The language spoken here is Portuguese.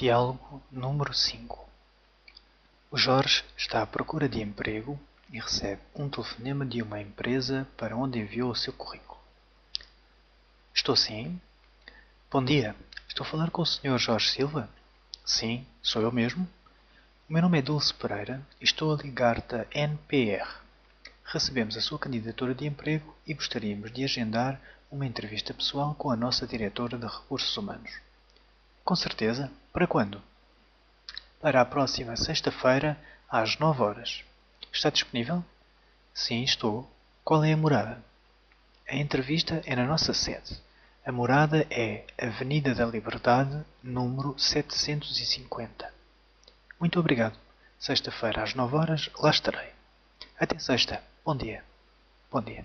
Diálogo número 5 O Jorge está à procura de emprego e recebe um telefonema de uma empresa para onde enviou o seu currículo. Estou sim? Bom dia, estou a falar com o Sr. Jorge Silva? Sim, sou eu mesmo. O meu nome é Dulce Pereira e estou a ligar da NPR. Recebemos a sua candidatura de emprego e gostaríamos de agendar uma entrevista pessoal com a nossa diretora de Recursos Humanos. Com certeza. Para quando? Para a próxima sexta-feira, às nove horas. Está disponível? Sim, estou. Qual é a morada? A entrevista é na nossa sede. A morada é Avenida da Liberdade, número 750. Muito obrigado. Sexta-feira às nove horas, lá estarei. Até sexta. Bom dia. Bom dia.